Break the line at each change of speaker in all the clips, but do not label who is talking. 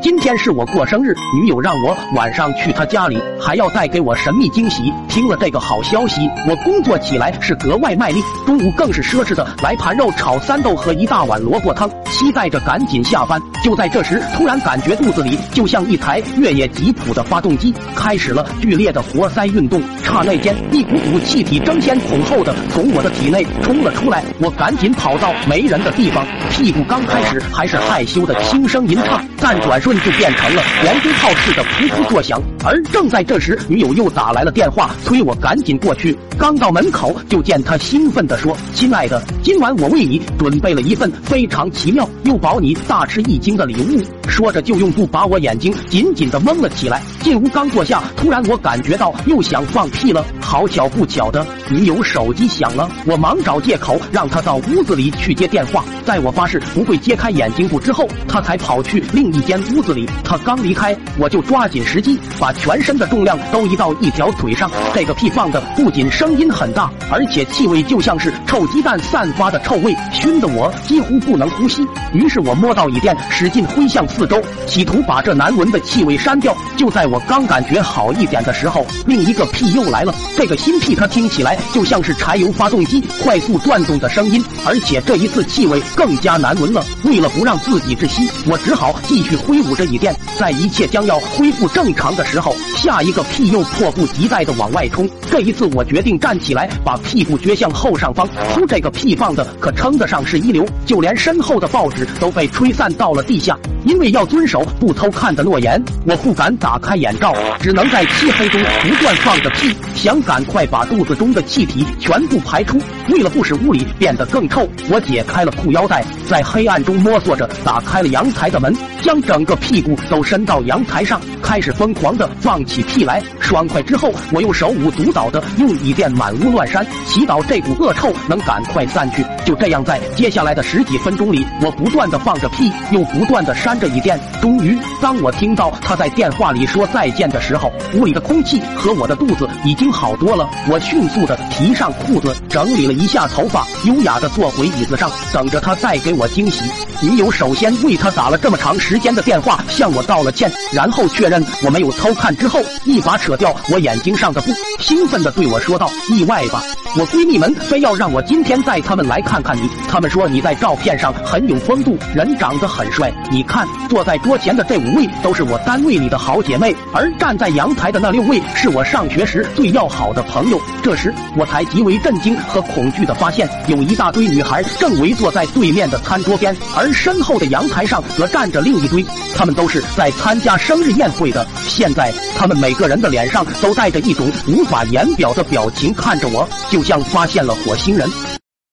今天是我过生日，女友让我晚上去她家里，还要带给我神秘惊喜。听了这个好消息，我工作起来是格外卖力，中午更是奢侈的来盘肉炒三豆和一大碗萝卜汤，期待着赶紧下班。就在这时，突然感觉肚子里就像一台越野吉普的发动机，开始了剧烈的活塞运动。刹那间，一股股气体争先恐后的从我的体内冲了出来，我赶紧跑到没人的地方，屁股刚开始还是害羞的轻声吟唱，但转瞬就变成了连珠炮似的噗噗作响。而正在这时，女友又打来了电话，催我赶紧过去。刚到门口，就见她兴奋地说：“亲爱的，今晚我为你准备了一份非常奇妙又保你大吃一惊的礼物。”说着就用布把我眼睛紧紧的蒙了起来。进屋刚坐下，突然我感觉到又想放屁了。好巧不巧的，女友手机响了，我忙找借口让她到屋子里去接电话。在我发誓不会揭开眼睛布之后，她才跑去另一间屋子里。她刚离开，我就抓紧时机把全身的重量都移到一条腿上。这个屁放的不仅声音很大，而且气味就像是臭鸡蛋散发的臭味，熏得我几乎不能呼吸。于是我摸到椅垫，使劲挥向四周，企图把这难闻的气味删掉。就在我刚感觉好一点的时候，另一个屁又来了。这个新屁它听起来就像是柴油发动机快速转动的声音，而且这一次气味更加难闻了。为了不让自己窒息，我只好继续挥舞着椅垫。在一切将要恢复正常的时候，下一个屁又迫不及待的往外冲。这一次我决定站起来，把屁股撅向后上方。呼，这个屁放的可称得上是一流，就连身后的报纸都被吹散到了地下。因为要遵守不偷看的诺言，我不敢打开眼罩，只能在漆黑中不断放着屁，想赶快把肚子中的气体全部排出。为了不使屋里变得更臭，我解开了裤腰带，在黑暗中摸索着打开了阳台的门，将整个屁股都伸到阳台上，开始疯狂的放起屁来。爽快之后，我又手舞足蹈的用椅垫满屋乱扇，祈祷这股恶臭能赶快散去。就这样，在接下来的十几分钟里，我不断的放着屁，又不断的扇着椅垫。终于，当我听到他在电话里说再见的时候，屋里的空气和我的肚子已经好多了。我迅速的提上裤子，整理了一下头发，优雅的坐回椅子上，等着他再给我惊喜。女友首先为他打了这么长时间的电话，向我道了歉，然后确认我没有偷看之后，一把扯掉我眼睛上的布，兴奋的对我说道：“意外吧？我闺蜜们非要让我今天带她们来看看你，她们说你在照片上很有风度，人长得很帅。你看，坐在桌前的这五位都是我单位里的好姐妹，而站在阳台的那六位是我上学时最要好的朋友。”这时，我才极为震惊和恐惧的发现，有一大堆女孩正围坐在对面的餐桌边，而身后的阳台上则站着另一堆，他们都是在参加生日宴会的。现在，他们每个人的脸上都带着一种无法言表的表情，看着我，就像发现了火星人。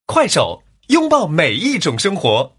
快手，拥抱每一种生活。